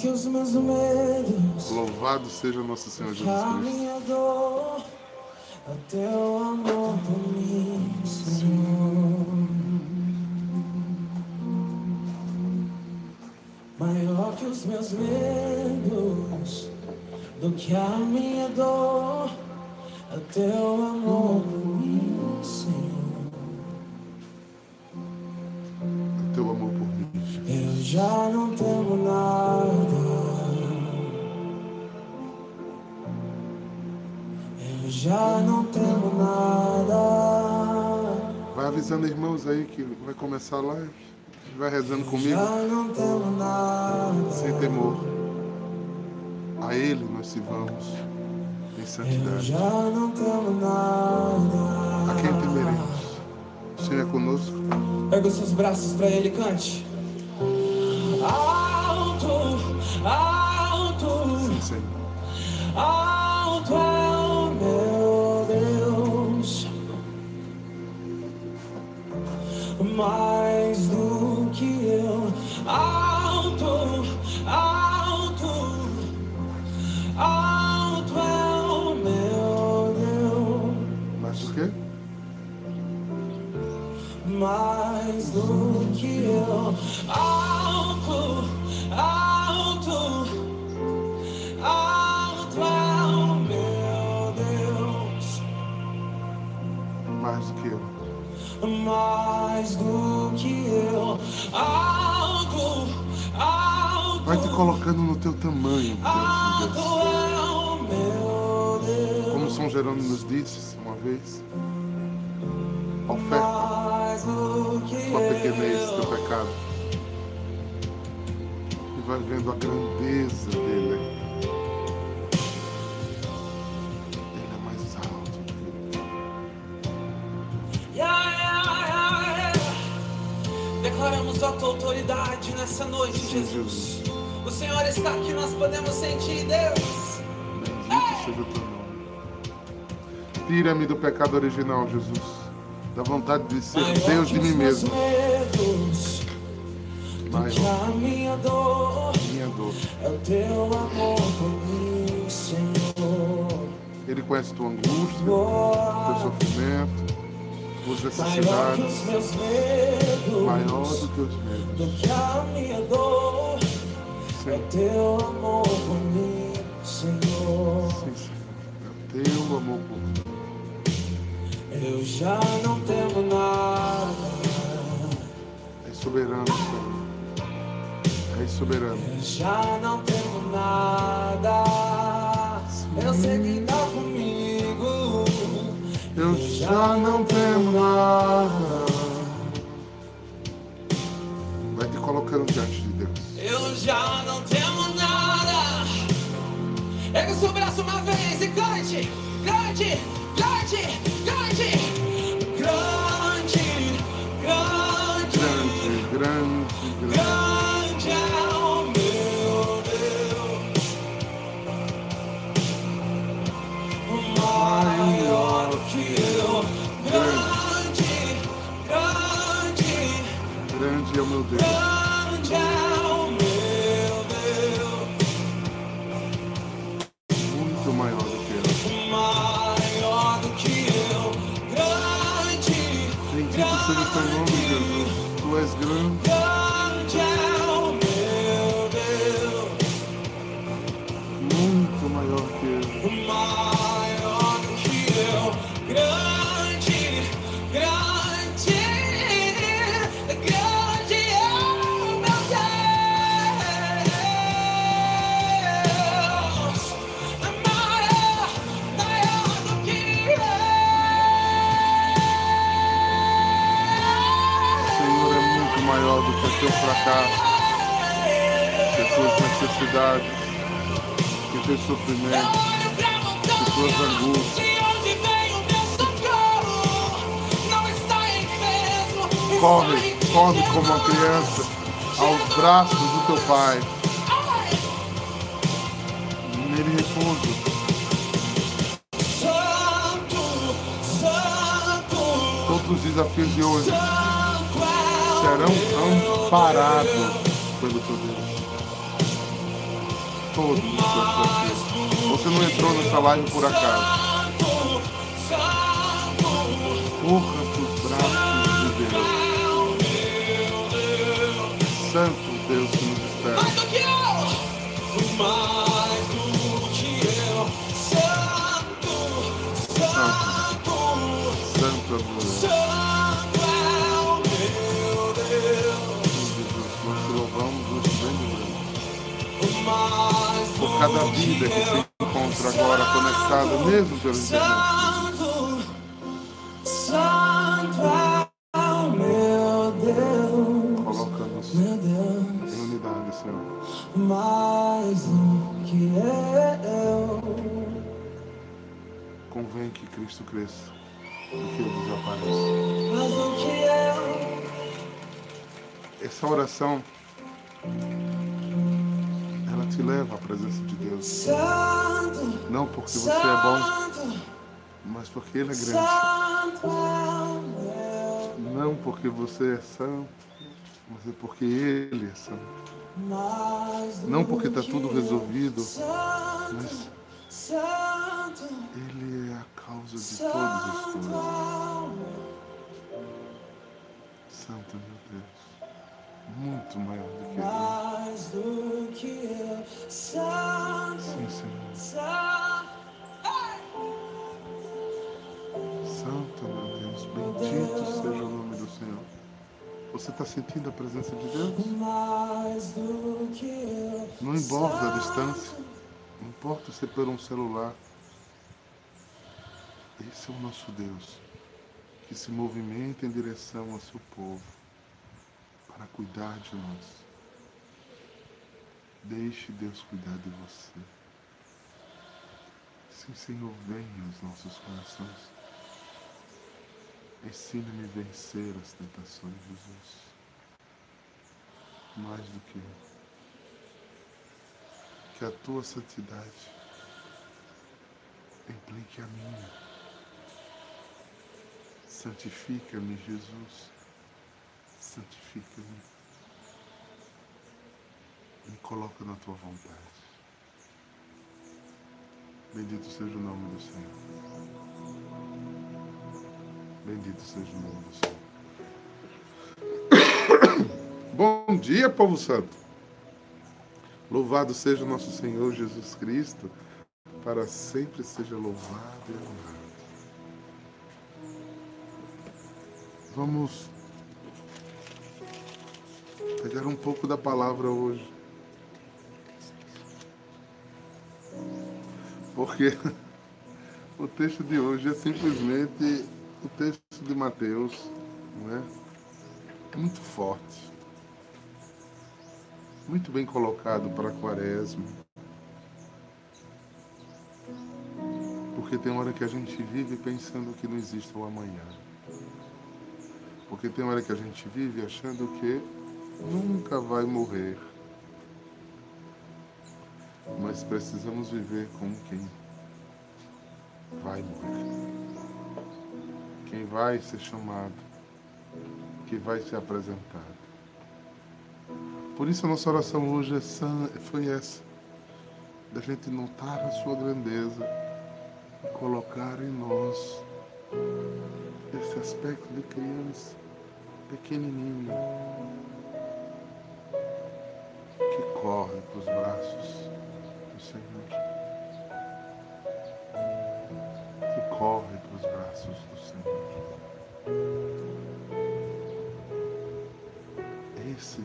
que os meus medos, Louvado seja nosso Senhor Jesus a Cristo. minha dor, o teu amor por mim, Senhor. Maior que os meus medos, do que a minha dor, o teu amor por mim, Senhor. Já não temo nada. Vai avisando irmãos aí que vai começar a live. Vai rezando comigo. já não temo nada. sem temor. A Ele nós sirvamos em Eu santidade. já não temo nada. A quem temeremos? O Senhor é conosco. Pega os seus braços pra ele, cante. Alto, alto. Sim, Senhor. Alto mais Vai te colocando no teu tamanho, de Deus. Como São Jerônimo nos disse uma vez. Oferta tua pequenez, teu eu. pecado. E vai vendo a grandeza dele. Ele é. Declaramos a tua autoridade nessa noite, Jesus. O Senhor está aqui, nós podemos sentir, Deus. Bendito seja o teu nome. Tira-me do pecado original, Jesus. Da vontade de ser Maior Deus de mim mesmo. medos, do que Maior a minha dor, minha dor. é o teu amor por mim, Senhor. Ele conhece tua angústia, teu Oh, sofrimento, tuas maior que necessidades. os meus medos, Maior do que os medos. do que a minha dor, Sim, o teu amor por mim, Senhor. sim, Senhor. É teu amor por mim. Eu já não temo nada. És soberano, Senhor. És soberano. Eu já não temo nada. Eu sei que tá comigo. Eu já não temo nada. Uma vez e teu nome, Jesus. Tu és grande. Vem o meu socorro? Não está em mim mesmo, está Corre, corre como uma criança aos braços do teu Pai. Ai, Nele repouso. Todos os desafios de hoje serão amparados pelo teu Deus. Todos os seus desafios. Você não entrou nessa live por acaso. Corra para os braços de Deus. Santo Deus que cada vida que se encontra agora conectada, mesmo pela internet. Coloca-nos em unidade, Senhor. Mais do que eu. Convém que Cristo cresça e que eu desapareça. Mais do que eu. Essa oração, ela te leva à presença de Deus. Santo, Não porque você é bom, mas porque Ele é grande. Santo é. Não porque você é santo, mas é porque Ele é santo. Não porque está tudo resolvido, mas Ele é a causa de todas as coisas. é meu. Santo, meu Deus. Muito maior do que Mais do que eu. Santo. Sim, Senhor. Santo. Meu Deus. Bendito seja o nome do Senhor. Você está sentindo a presença de Deus? Eu. Não importa a distância. Não importa ser por um celular. Esse é o nosso Deus, que se movimenta em direção ao seu povo para cuidar de nós. Deixe Deus cuidar de você. Sim, Senhor, venha aos nossos corações. Ensina-me a vencer as tentações, Jesus. Mais do que que a tua santidade implique a minha. Santifica-me, Jesus. Santifica-me. Me coloca na tua vontade. Bendito seja o nome do Senhor. Bendito seja o nome do Senhor. Bom dia, povo santo. Louvado seja o nosso Senhor Jesus Cristo, para sempre seja louvado e honrado. Vamos pegar um pouco da palavra hoje. Porque o texto de hoje é simplesmente o texto de Mateus, não é? Muito forte muito bem colocado para a quaresma. Porque tem hora que a gente vive pensando que não existe o amanhã. Porque tem hora que a gente vive achando que nunca vai morrer. Mas precisamos viver como quem vai morrer. Quem vai ser chamado, que vai ser apresentado. Por isso a nossa oração hoje é foi essa. Da gente notar a sua grandeza e colocar em nós esse aspecto de criança pequenininho que corre para os braços do Senhor. Que corre para os braços do Senhor. Esse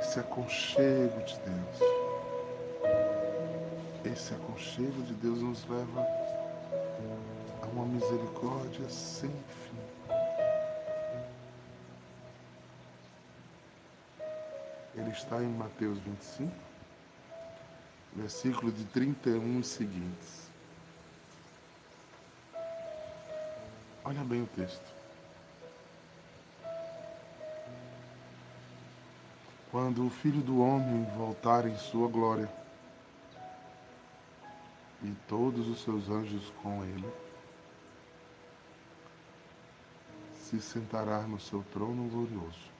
esse aconchego de Deus. Esse aconchego de Deus nos leva a uma misericórdia sem fim. Está em Mateus 25, versículo de 31 e seguintes. Olha bem o texto. Quando o Filho do Homem voltar em sua glória e todos os seus anjos com ele, se sentará no seu trono glorioso.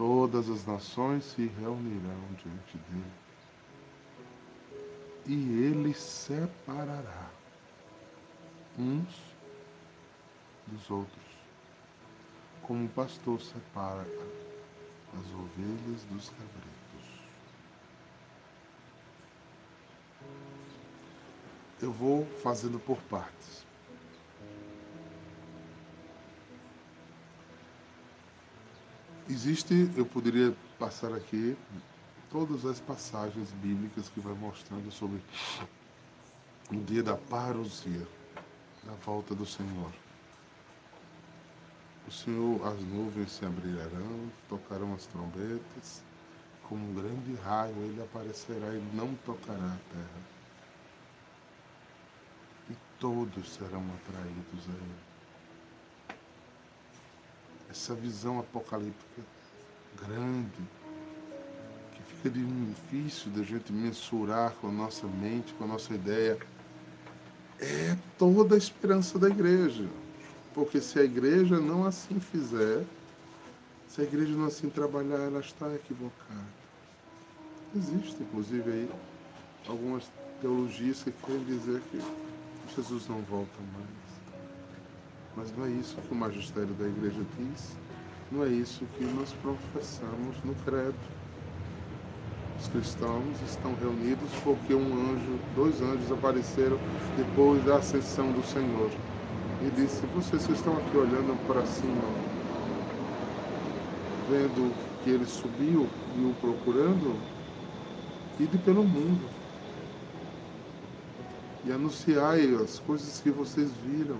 Todas as nações se reunirão diante dele. E ele separará uns dos outros, como o pastor separa as ovelhas dos cabritos. Eu vou fazendo por partes. Existe, eu poderia passar aqui todas as passagens bíblicas que vai mostrando sobre o dia da parousia, da volta do Senhor. O Senhor, as nuvens se abrirão, tocarão as trombetas, como um grande raio ele aparecerá e não tocará a terra. E todos serão atraídos a ele essa visão apocalíptica grande, que fica difícil da gente mensurar com a nossa mente, com a nossa ideia, é toda a esperança da igreja. Porque se a igreja não assim fizer, se a igreja não assim trabalhar, ela está equivocada. Existe, inclusive, aí algumas teologias que querem dizer que Jesus não volta mais. Mas não é isso que o magistério da igreja diz, não é isso que nós professamos no credo. Os cristãos estão reunidos porque um anjo, dois anjos apareceram depois da ascensão do Senhor. E disse, vocês estão aqui olhando para cima, vendo que ele subiu e o procurando, ide pelo mundo e anunciai as coisas que vocês viram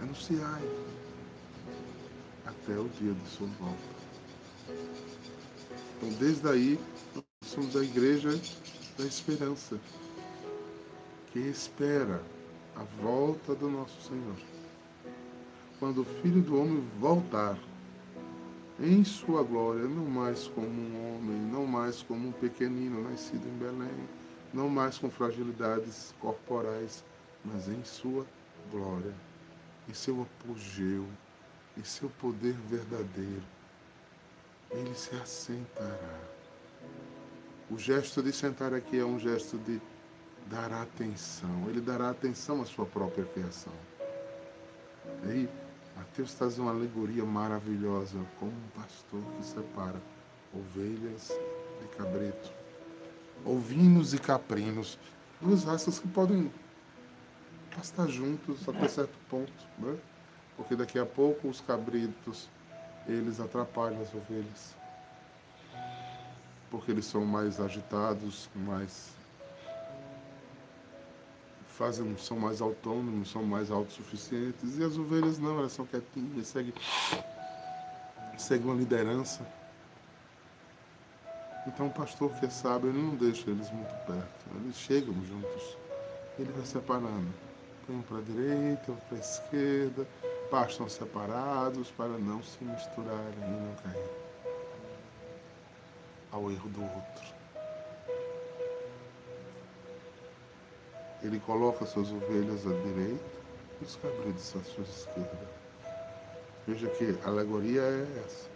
Anunciai até o dia de sua volta. Então, desde aí, nós somos a igreja da esperança, que espera a volta do nosso Senhor. Quando o Filho do Homem voltar em sua glória, não mais como um homem, não mais como um pequenino nascido em Belém, não mais com fragilidades corporais, mas em sua glória em seu apogeu, em seu poder verdadeiro, ele se assentará. O gesto de sentar aqui é um gesto de dar atenção. Ele dará atenção à sua própria criação. E aí, Mateus traz uma alegoria maravilhosa, como um pastor que separa ovelhas de cabrito, ovinos e caprinos, duas raças que podem estar juntos até certo ponto, né? Porque daqui a pouco os cabritos, eles atrapalham as ovelhas. Porque eles são mais agitados, mais fazem, são mais autônomos, são mais autossuficientes. E as ovelhas não, elas são quietinhas, seguem, seguem uma liderança. Então o pastor que é sábio, ele não deixa eles muito perto. Eles chegam juntos. Ele vai separando um para a direita, outro para a esquerda, pastam separados para não se misturarem e não cair ao erro do outro. Ele coloca suas ovelhas à direita e os cabritos à sua esquerda. Veja que a alegoria é essa.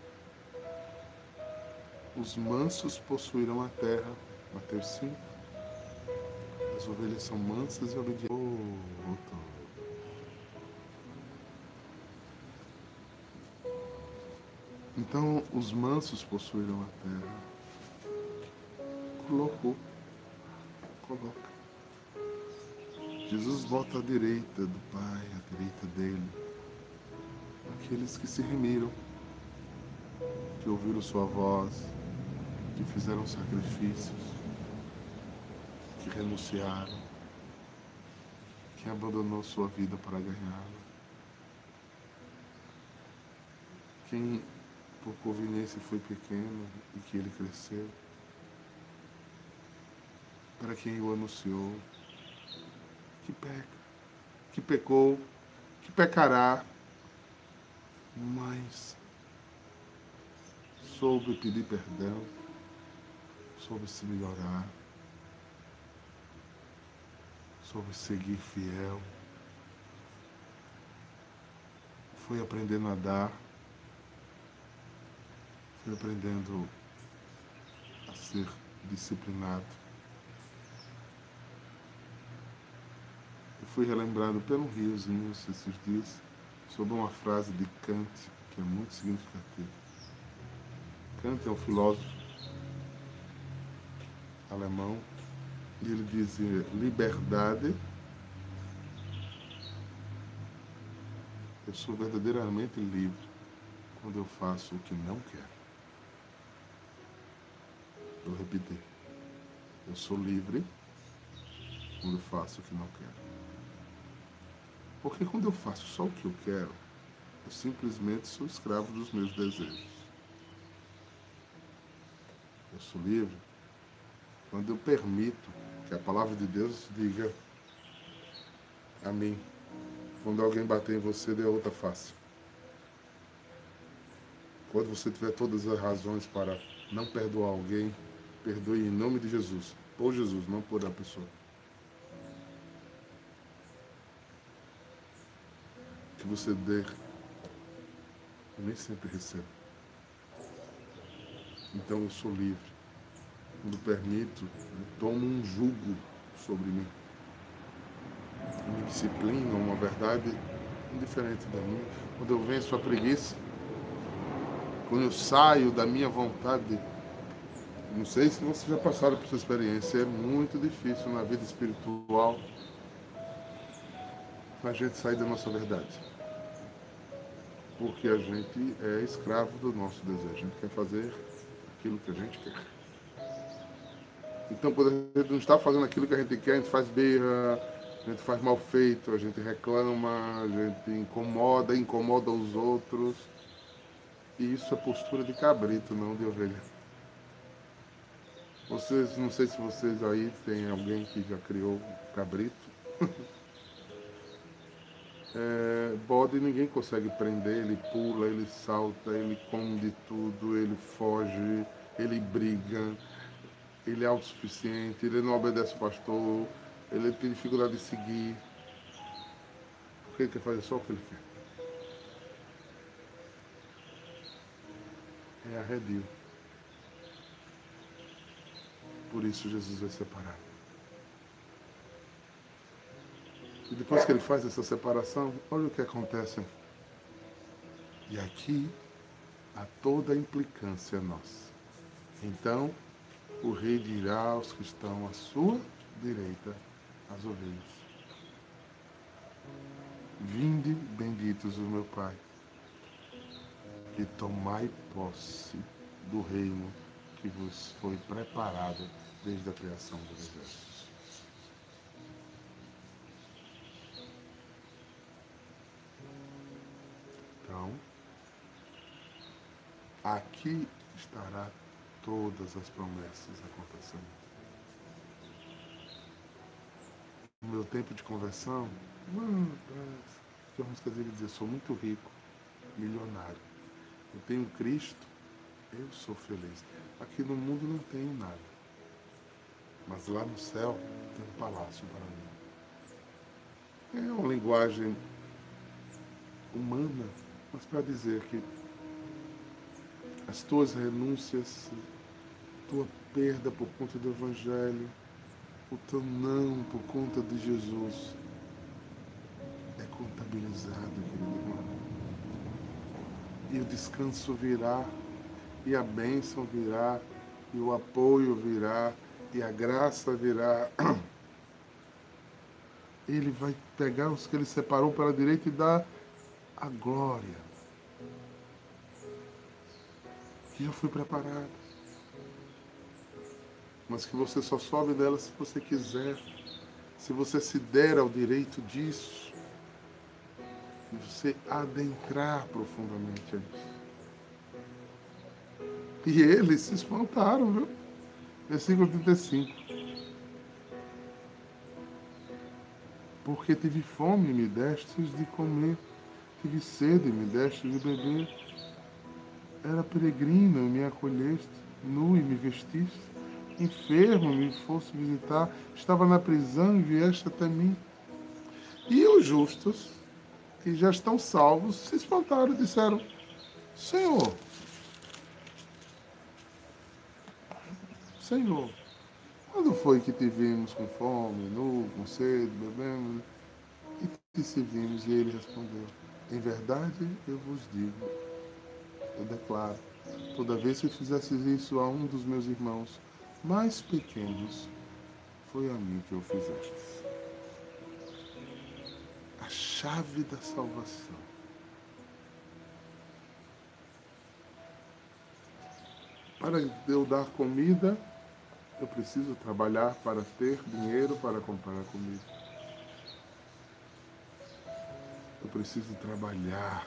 Os mansos possuirão a terra, Mateus 5. As ovelhas são mansas e obedientes. Então os mansos possuíram a terra. Colocou. Coloca. Jesus volta à direita do Pai, à direita dele. Aqueles que se remiram, que ouviram sua voz, que fizeram sacrifícios, renunciaram, que abandonou sua vida para ganhá-la. Quem por conveniência foi pequeno e que ele cresceu, para quem o anunciou, que peca, que pecou, que pecará, mas soube pedir perdão, soube se melhorar, soube seguir fiel, foi aprendendo a dar fui aprendendo a ser disciplinado. Eu fui relembrado pelo riozinho esses dias sobre uma frase de Kant que é muito significativa. Kant é um filósofo alemão ele dizia liberdade eu sou verdadeiramente livre quando eu faço o que não quero. Vou repetir. Eu sou livre quando eu faço o que não quero. Porque quando eu faço só o que eu quero, eu simplesmente sou escravo dos meus desejos. Eu sou livre quando eu permito que a palavra de Deus diga a mim. Quando alguém bater em você, dê outra face. Quando você tiver todas as razões para não perdoar alguém, perdoe em nome de Jesus. Por Jesus, não por a pessoa. Que você dê, eu nem sempre recebo. Então eu sou livre. Quando permito, eu tomo um jugo sobre mim. Me disciplina, uma verdade indiferente da minha. Quando eu venço a preguiça, quando eu saio da minha vontade, não sei se vocês já passaram por essa experiência, é muito difícil na vida espiritual a gente sair da nossa verdade. Porque a gente é escravo do nosso desejo, a gente quer fazer aquilo que a gente quer. Então, quando a gente não está fazendo aquilo que a gente quer, a gente faz berra, a gente faz mal feito, a gente reclama, a gente incomoda, incomoda os outros. E isso é postura de cabrito, não de ovelha. Vocês, não sei se vocês aí tem alguém que já criou cabrito. é, bode ninguém consegue prender, ele pula, ele salta, ele come de tudo, ele foge, ele briga, ele é autossuficiente, ele não obedece o pastor, ele tem dificuldade de seguir. Porque ele quer fazer só o que ele quer. é arredio. Por isso Jesus vai separar. E depois que ele faz essa separação, olha o que acontece. E aqui há toda a implicância nossa. Então, o rei dirá aos que estão à sua direita, as ovelhas. Vinde, benditos o meu Pai e tomai posse do reino que vos foi preparado desde a criação do universo. Então, aqui estará todas as promessas acontecendo. No meu tempo de conversão, hum, tinha música dele sou muito rico, milionário eu tenho Cristo, eu sou feliz. Aqui no mundo não tenho nada. Mas lá no céu tem um palácio para mim. É uma linguagem humana, mas para dizer que as tuas renúncias, tua perda por conta do Evangelho, o teu não por conta de Jesus é contabilizado, querido irmão e o descanso virá, e a bênção virá, e o apoio virá, e a graça virá. Ele vai pegar os que ele separou para a direita e dar a glória que já foi preparada. Mas que você só sobe dela se você quiser, se você se der ao direito disso você adentrar profundamente a isso. E eles se espantaram, viu? Versículo 35. Porque tive fome e me destes de comer, tive sede e me destes de beber. Era peregrino e me acolheste, nu e me vestiste, enfermo me fosse visitar, estava na prisão e vieste até mim. E os justos que já estão salvos se espantaram e disseram: Senhor, Senhor, quando foi que te vimos com fome, nu, com sede, bebendo? E te servimos? E ele respondeu: Em verdade eu vos digo, eu declaro, toda vez que fizesses isso a um dos meus irmãos mais pequenos, foi a mim que eu fizestes. A chave da salvação. Para eu dar comida, eu preciso trabalhar para ter dinheiro para comprar comida. Eu preciso trabalhar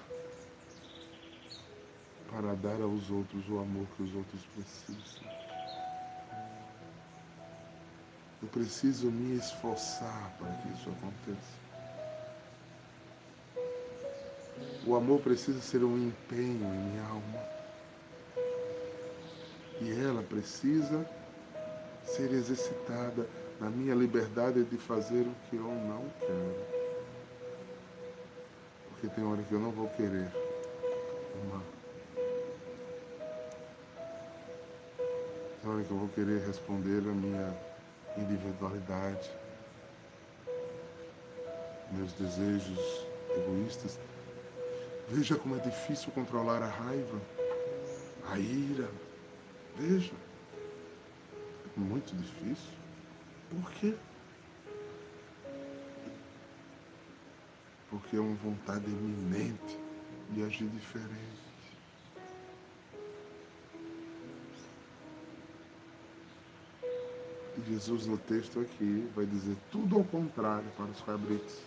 para dar aos outros o amor que os outros precisam. Eu preciso me esforçar para que isso aconteça. O amor precisa ser um empenho em minha alma. E ela precisa ser exercitada na minha liberdade de fazer o que eu não quero. Porque tem hora que eu não vou querer. Hora que eu vou querer responder a minha individualidade, meus desejos egoístas. Veja como é difícil controlar a raiva, a ira. Veja muito difícil. Por quê? Porque é uma vontade iminente de agir diferente. Jesus no texto aqui vai dizer tudo ao contrário para os cabritos.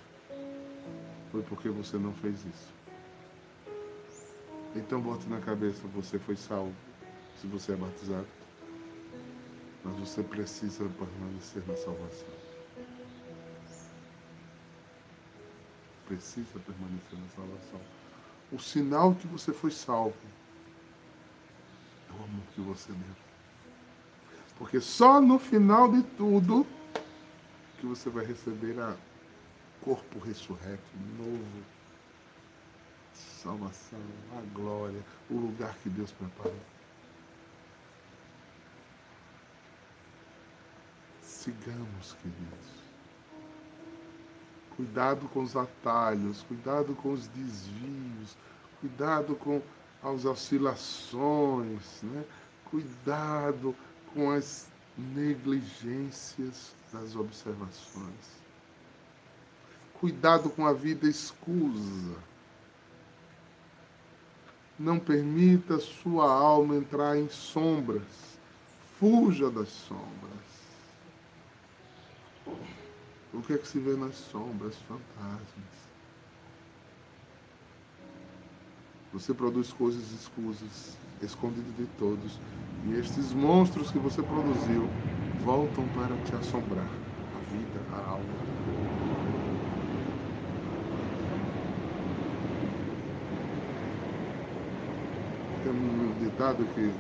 Foi porque você não fez isso. Então bote na cabeça, você foi salvo, se você é batizado. Mas você precisa permanecer na salvação. Precisa permanecer na salvação. O sinal que você foi salvo é o amor que você deu. Porque só no final de tudo que você vai receber a corpo ressurreto, novo, salvação, a glória, o lugar que Deus preparou. Sigamos, queridos. Cuidado com os atalhos, cuidado com os desvios, cuidado com as oscilações, né? cuidado com as negligências das observações. Cuidado com a vida escusa. Não permita sua alma entrar em sombras. Fuja das sombras. O que é que se vê nas sombras? Fantasmas. Você produz coisas escusas, escondidas de todos. E estes monstros que você produziu voltam para te assombrar. A vida, a alma. Tem um ditado que,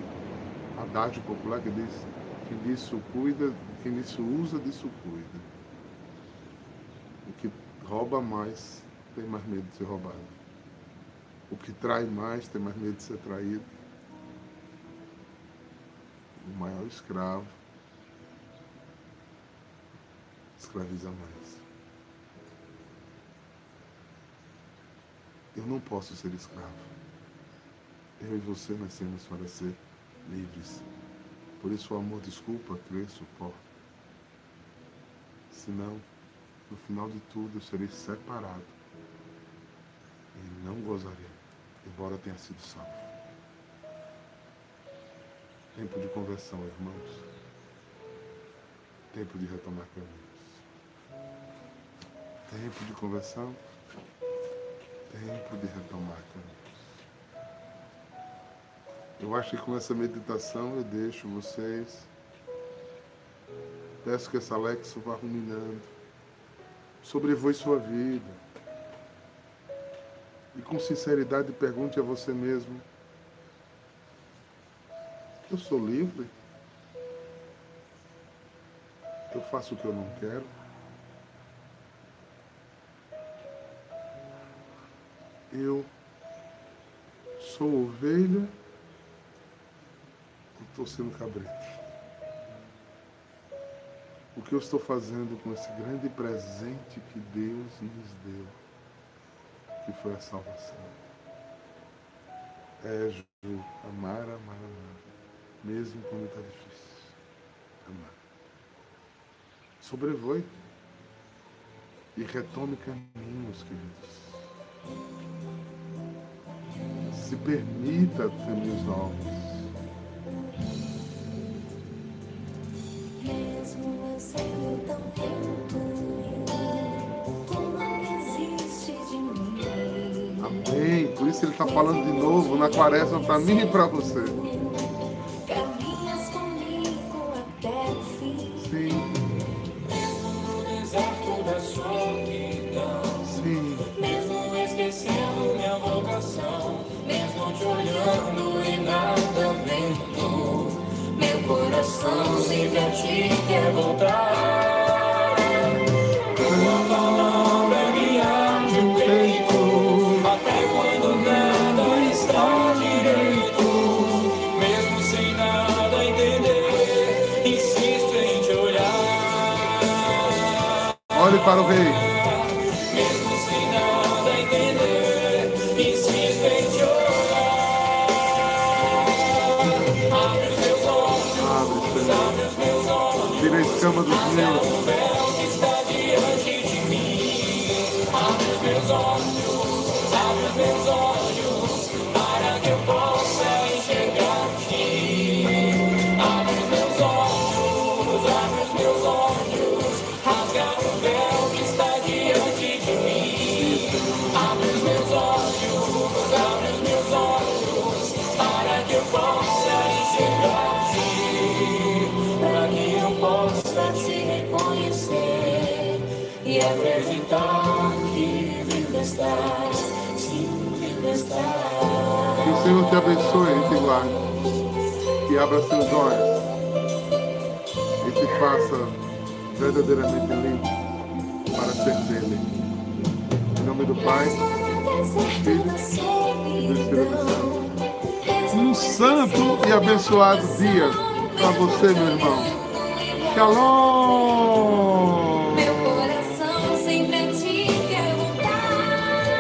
adágio popular que diz, quem disso cuida, quem disso usa, disso cuida. O que rouba mais tem mais medo de ser roubado. O que trai mais tem mais medo de ser traído. O maior escravo escraviza mais. Eu não posso ser escravo. Eu e você nascemos para ser livres. Por isso o amor desculpa, crê, suporta. Senão, no final de tudo eu serei separado e não gozarei, embora tenha sido salvo. Tempo de conversão, irmãos. Tempo de retomar caminhos. Tempo de conversão. Tempo de retomar caminhos. Eu acho que com essa meditação eu deixo vocês. Peço que essa Alexa vá ruminando sobrevoe sua vida. E com sinceridade pergunte a você mesmo: Eu sou livre? Eu faço o que eu não quero? Eu sou ovelha ou estou sendo cabrito? o que eu estou fazendo com esse grande presente que Deus nos deu, que foi a salvação. É, Ju, amar, amar, amar, mesmo quando está difícil. Amar. Sobrevoe e retome caminhos, queridos. Se permita caminhos novos. Mesmo eu sendo tão lento, tu não de mim. Amém. Por isso ele está falando de novo na quaresma para mim e para você. Te olhando e nada vendo, meu coração sempre a ti quer voltar. Tua palavra me arde o peito, até quando nada está direito, mesmo sem nada entender, insisto em te olhar. Olhe para o rei. Senhor te abençoe e te guarde. Que abra seus olhos e te faça verdadeiramente livre para ser dele. Em nome do Pai, Deserto da do Espírito solidão. um santo e abençoado dia para você, meu irmão. Shalom!